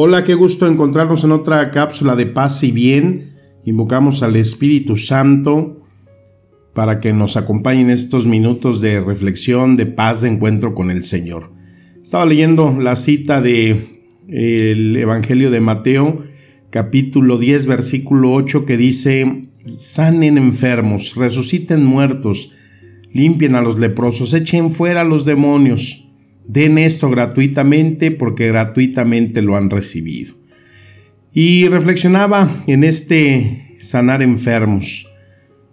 Hola, qué gusto encontrarnos en otra cápsula de paz y bien. Invocamos al Espíritu Santo para que nos acompañe en estos minutos de reflexión, de paz, de encuentro con el Señor. Estaba leyendo la cita de el Evangelio de Mateo, capítulo 10, versículo 8, que dice, sanen enfermos, resuciten muertos, limpien a los leprosos, echen fuera a los demonios Den esto gratuitamente porque gratuitamente lo han recibido. Y reflexionaba en este sanar enfermos,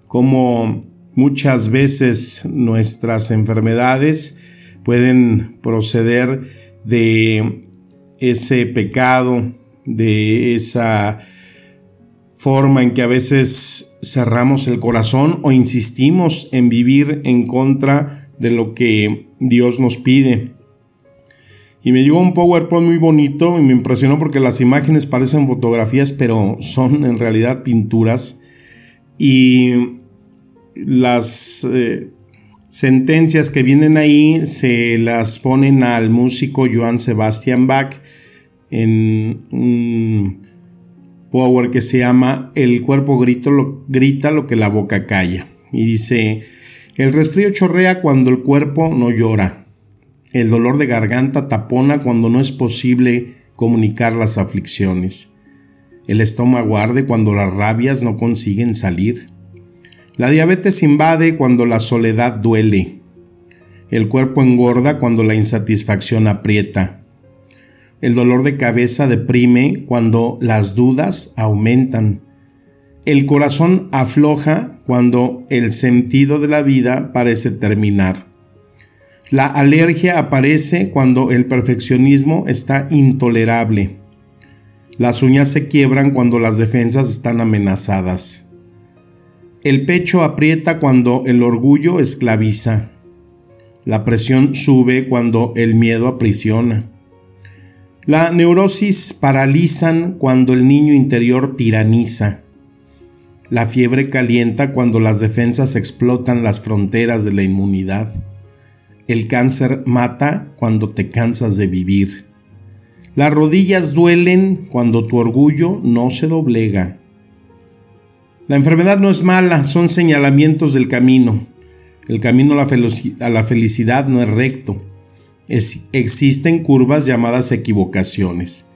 como muchas veces nuestras enfermedades pueden proceder de ese pecado, de esa forma en que a veces cerramos el corazón o insistimos en vivir en contra de lo que Dios nos pide. Y me llegó un PowerPoint muy bonito y me impresionó porque las imágenes parecen fotografías, pero son en realidad pinturas. Y las eh, sentencias que vienen ahí se las ponen al músico Johann Sebastian Bach en un power que se llama El cuerpo lo, grita lo que la boca calla. Y dice, el resfrío chorrea cuando el cuerpo no llora. El dolor de garganta tapona cuando no es posible comunicar las aflicciones. El estómago arde cuando las rabias no consiguen salir. La diabetes invade cuando la soledad duele. El cuerpo engorda cuando la insatisfacción aprieta. El dolor de cabeza deprime cuando las dudas aumentan. El corazón afloja cuando el sentido de la vida parece terminar. La alergia aparece cuando el perfeccionismo está intolerable. Las uñas se quiebran cuando las defensas están amenazadas. El pecho aprieta cuando el orgullo esclaviza. La presión sube cuando el miedo aprisiona. La neurosis paralizan cuando el niño interior tiraniza. La fiebre calienta cuando las defensas explotan las fronteras de la inmunidad. El cáncer mata cuando te cansas de vivir. Las rodillas duelen cuando tu orgullo no se doblega. La enfermedad no es mala, son señalamientos del camino. El camino a la felicidad no es recto. existen curvas llamadas equivocaciones.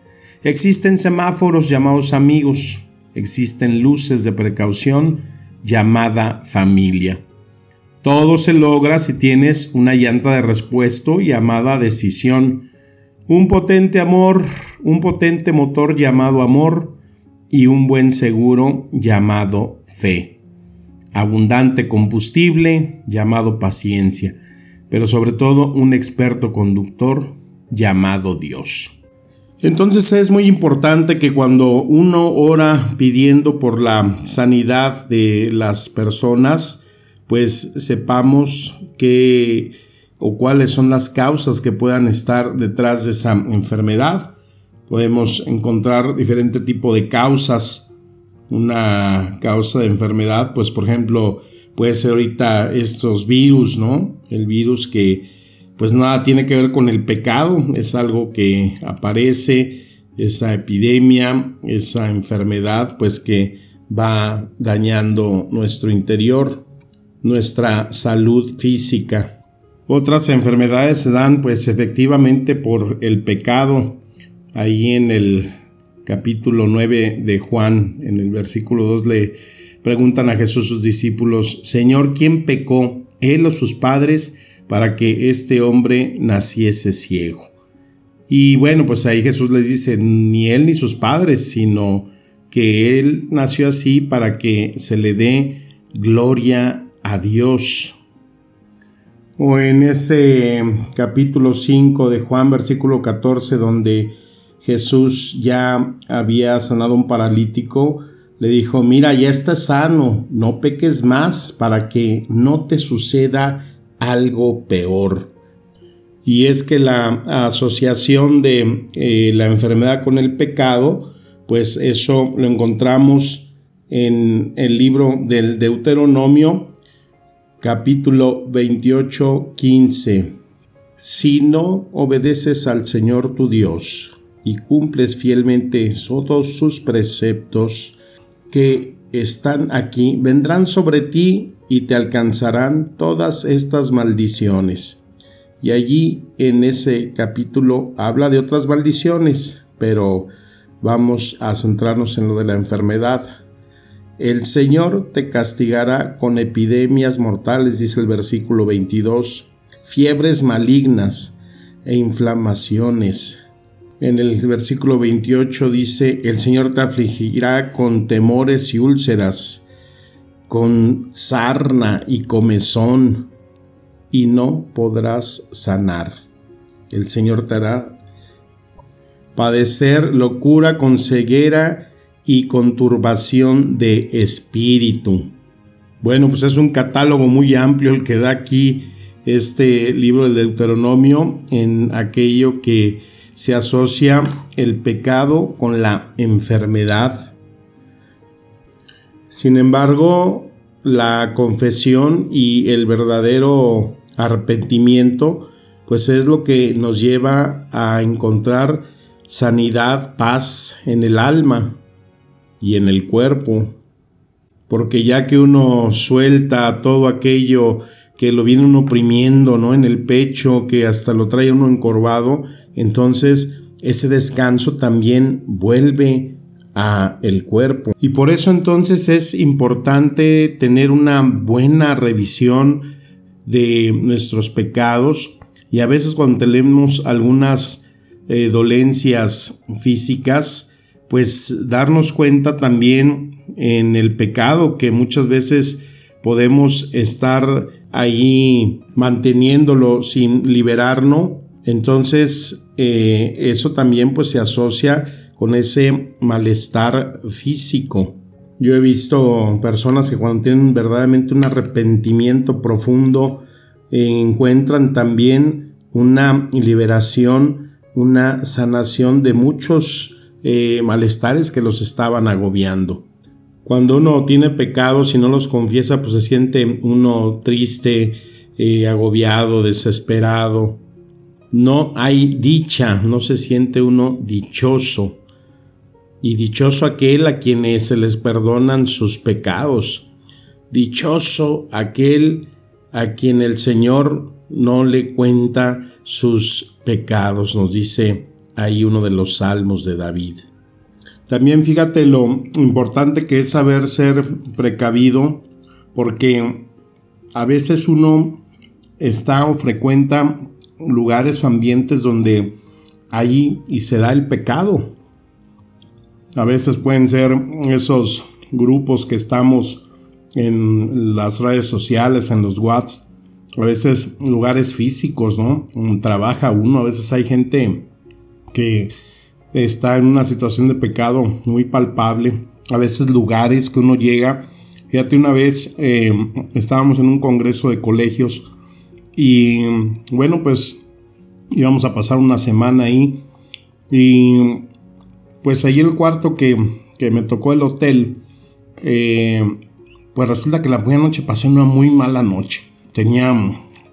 Existen semáforos llamados amigos. Existen luces de precaución llamada familia. Todo se logra si tienes una llanta de respuesto llamada decisión, un potente amor, un potente motor llamado amor y un buen seguro llamado fe. Abundante combustible llamado paciencia, pero sobre todo un experto conductor llamado Dios. Entonces es muy importante que cuando uno ora pidiendo por la sanidad de las personas, pues sepamos qué o cuáles son las causas que puedan estar detrás de esa enfermedad. Podemos encontrar diferente tipo de causas. Una causa de enfermedad, pues por ejemplo, puede ser ahorita estos virus, ¿no? El virus que pues nada tiene que ver con el pecado, es algo que aparece, esa epidemia, esa enfermedad, pues que va dañando nuestro interior nuestra salud física. Otras enfermedades se dan pues efectivamente por el pecado. Ahí en el capítulo 9 de Juan, en el versículo 2 le preguntan a Jesús sus discípulos, Señor, ¿quién pecó, él o sus padres, para que este hombre naciese ciego? Y bueno, pues ahí Jesús les dice, ni él ni sus padres, sino que él nació así para que se le dé gloria a Dios. o en ese capítulo 5 de Juan, versículo 14, donde Jesús ya había sanado un paralítico, le dijo, mira, ya estás sano, no peques más para que no te suceda algo peor. Y es que la asociación de eh, la enfermedad con el pecado, pues eso lo encontramos en el libro del Deuteronomio capítulo 28, 15. Si no obedeces al Señor tu Dios y cumples fielmente todos sus preceptos que están aquí, vendrán sobre ti y te alcanzarán todas estas maldiciones. Y allí en ese capítulo habla de otras maldiciones, pero vamos a centrarnos en lo de la enfermedad. El Señor te castigará con epidemias mortales, dice el versículo 22, fiebres malignas e inflamaciones. En el versículo 28 dice, el Señor te afligirá con temores y úlceras, con sarna y comezón, y no podrás sanar. El Señor te hará padecer locura con ceguera y conturbación de espíritu. Bueno, pues es un catálogo muy amplio el que da aquí este libro del Deuteronomio en aquello que se asocia el pecado con la enfermedad. Sin embargo, la confesión y el verdadero arrepentimiento, pues es lo que nos lleva a encontrar sanidad, paz en el alma y en el cuerpo, porque ya que uno suelta todo aquello que lo viene uno oprimiendo, ¿no? En el pecho, que hasta lo trae uno encorvado, entonces ese descanso también vuelve a el cuerpo. Y por eso entonces es importante tener una buena revisión de nuestros pecados y a veces cuando tenemos algunas eh, dolencias físicas, pues darnos cuenta también en el pecado que muchas veces podemos estar ahí manteniéndolo sin liberarnos. Entonces eh, eso también pues se asocia con ese malestar físico. Yo he visto personas que cuando tienen verdaderamente un arrepentimiento profundo encuentran también una liberación, una sanación de muchos eh, malestares que los estaban agobiando. Cuando uno tiene pecados y no los confiesa, pues se siente uno triste, eh, agobiado, desesperado. No hay dicha, no se siente uno dichoso. Y dichoso aquel a quienes se les perdonan sus pecados. Dichoso aquel a quien el Señor no le cuenta sus pecados, nos dice ahí uno de los salmos de David. También fíjate lo importante que es saber ser precavido, porque a veces uno está o frecuenta lugares o ambientes donde ahí y se da el pecado. A veces pueden ser esos grupos que estamos en las redes sociales, en los WhatsApp, a veces lugares físicos, ¿no? Trabaja uno, a veces hay gente que está en una situación de pecado muy palpable, a veces lugares que uno llega. Fíjate, una vez eh, estábamos en un congreso de colegios y bueno, pues íbamos a pasar una semana ahí y pues ahí el cuarto que, me tocó el hotel, eh, pues resulta que la buena noche pasé una muy mala noche. Tenía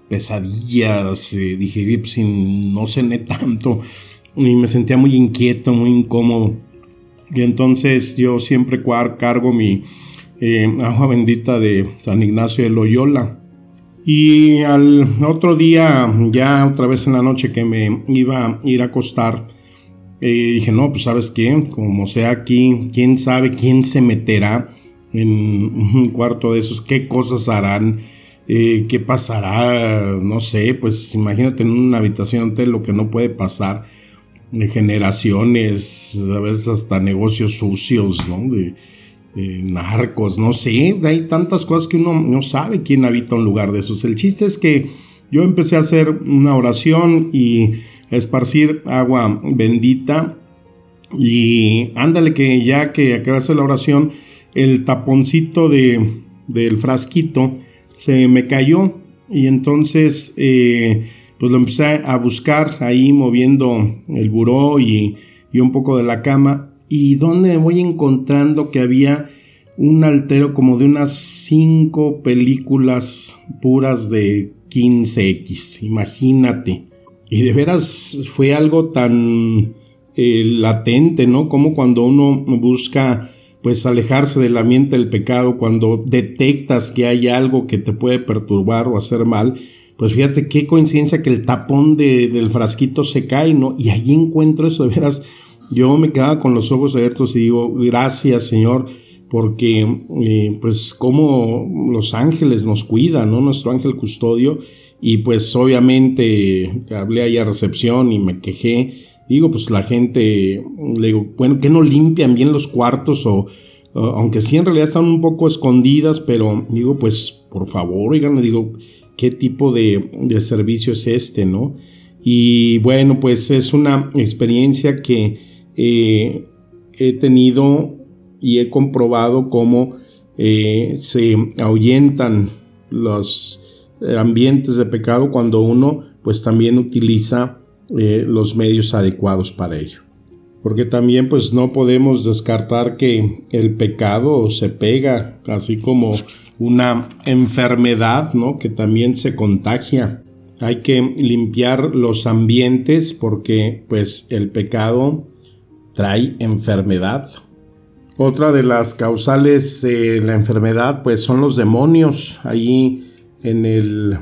pesadillas, eh, dije, pues, no cené tanto, y me sentía muy inquieto, muy incómodo. Y entonces yo siempre cargo mi eh, agua bendita de San Ignacio de Loyola. Y al otro día, ya otra vez en la noche que me iba a ir a acostar, eh, dije, no, pues sabes qué, como sea aquí, quién sabe quién se meterá en un cuarto de esos, qué cosas harán, eh, qué pasará, no sé, pues imagínate en una habitación hotel lo que no puede pasar de generaciones, a veces hasta negocios sucios, ¿no? De, narcos, no sé, hay tantas cosas que uno no sabe quién habita un lugar de esos. El chiste es que Yo empecé a hacer una oración y esparcir agua bendita y ándale que ya que acabé de hacer la oración, el taponcito de, del frasquito se me cayó y entonces eh, pues lo empecé a buscar ahí moviendo el buró y, y un poco de la cama y donde voy encontrando que había un altero como de unas 5 películas puras de 15X, imagínate. Y de veras fue algo tan eh, latente, ¿no? Como cuando uno busca pues alejarse del ambiente del pecado, cuando detectas que hay algo que te puede perturbar o hacer mal, pues fíjate qué coincidencia que el tapón del frasquito se cae, ¿no? Y allí encuentro eso, de veras, yo me quedaba con los ojos abiertos y digo, gracias Señor, porque eh, pues como los ángeles nos cuidan, ¿no? Nuestro ángel custodio, y pues obviamente hablé ahí a recepción y me quejé, digo, pues la gente, le digo, bueno, que no limpian bien los cuartos o, aunque sí en realidad están un poco escondidas, pero digo, pues por favor, oigan, digo, ¿qué tipo de, de servicio es este, no? Y bueno, pues es una experiencia que eh, he tenido y he comprobado cómo eh, se ahuyentan los ambientes de pecado cuando uno pues también utiliza eh, los medios adecuados para ello. Porque también pues no podemos descartar que el pecado se pega, así como una enfermedad, ¿no? Que también se contagia. Hay que limpiar los ambientes porque pues el pecado trae enfermedad. Otra de las causales de la enfermedad pues son los demonios. Allí en el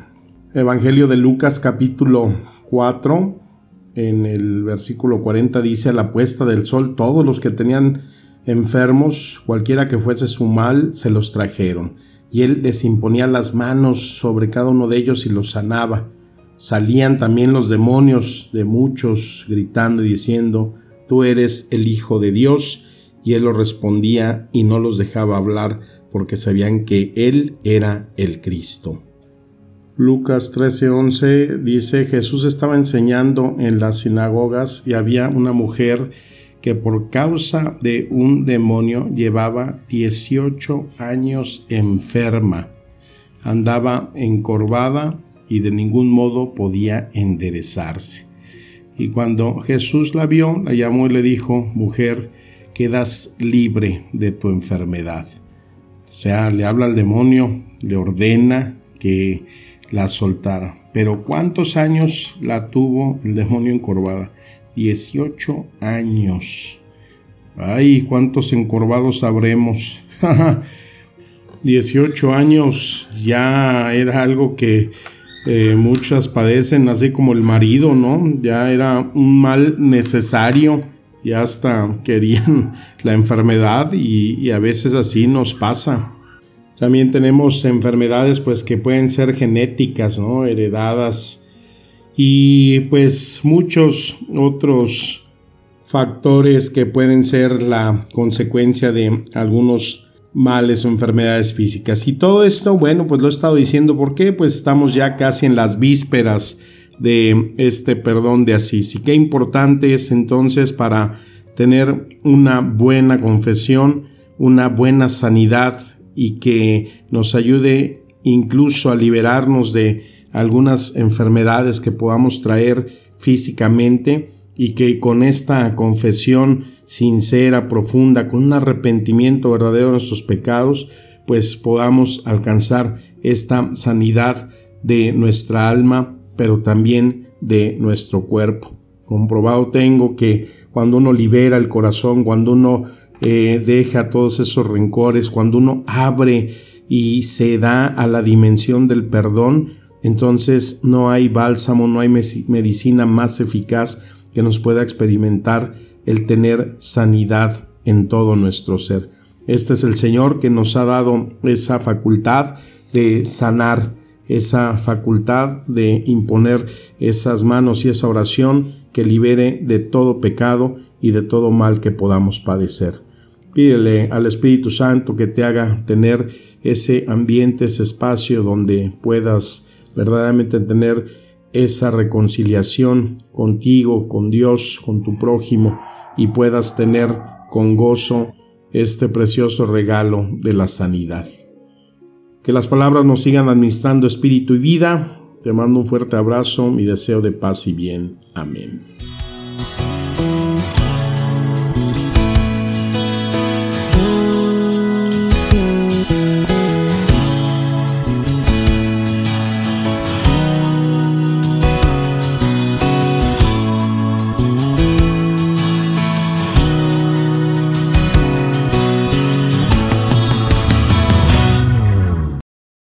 Evangelio de Lucas capítulo 4, en el versículo 40 dice a la puesta del sol todos los que tenían enfermos, cualquiera que fuese su mal, se los trajeron. Y él les imponía las manos sobre cada uno de ellos y los sanaba. Salían también los demonios de muchos gritando y diciendo, tú eres el Hijo de Dios, y él lo respondía y no los dejaba hablar porque sabían que él era el Cristo. Lucas 13:11 dice, Jesús estaba enseñando en las sinagogas y había una mujer que por causa de un demonio llevaba 18 años enferma, andaba encorvada y de ningún modo podía enderezarse. Y cuando Jesús la vio, la llamó y le dijo, mujer, quedas libre de tu enfermedad. O sea, le habla al demonio, le ordena que la soltara. Pero ¿cuántos años la tuvo el demonio encorvada? 18 años. Ay, cuántos encorvados sabremos. 18 años ya era algo que eh, muchas padecen, así como el marido, ¿no? Ya era un mal necesario, ya hasta querían la enfermedad y, a veces así nos pasa. También tenemos enfermedades pues que pueden ser genéticas, ¿no? Heredadas y pues muchos otros factores que pueden ser la consecuencia de algunos males o enfermedades físicas. Y todo esto, bueno, pues lo he estado diciendo porque pues estamos ya casi en las vísperas de este perdón de Asís. Y qué importante es entonces para tener una buena confesión, una buena sanidad y que nos ayude incluso a liberarnos de algunas enfermedades que podamos traer físicamente y que con esta confesión sincera, profunda, con un arrepentimiento verdadero de nuestros pecados, pues podamos alcanzar esta sanidad de nuestra alma, pero también de nuestro cuerpo. Comprobado tengo que cuando uno libera el corazón, cuando uno eh, deja todos esos rencores, cuando uno abre y se da a la dimensión del perdón, entonces no hay bálsamo, no hay medicina más eficaz que nos pueda experimentar el tener sanidad en todo nuestro ser. Este es el Señor que nos ha dado esa facultad de sanar, esa facultad de imponer esas manos y esa oración que libere de todo pecado y de todo mal que podamos padecer. Pídele al Espíritu Santo que te haga tener ese ambiente, ese espacio donde puedas verdaderamente tener esa reconciliación contigo, con Dios, con tu prójimo y puedas tener con gozo este precioso regalo de la sanidad. Que las palabras nos sigan administrando espíritu y vida. Te mando un fuerte abrazo, mi deseo de paz y bien. Amén.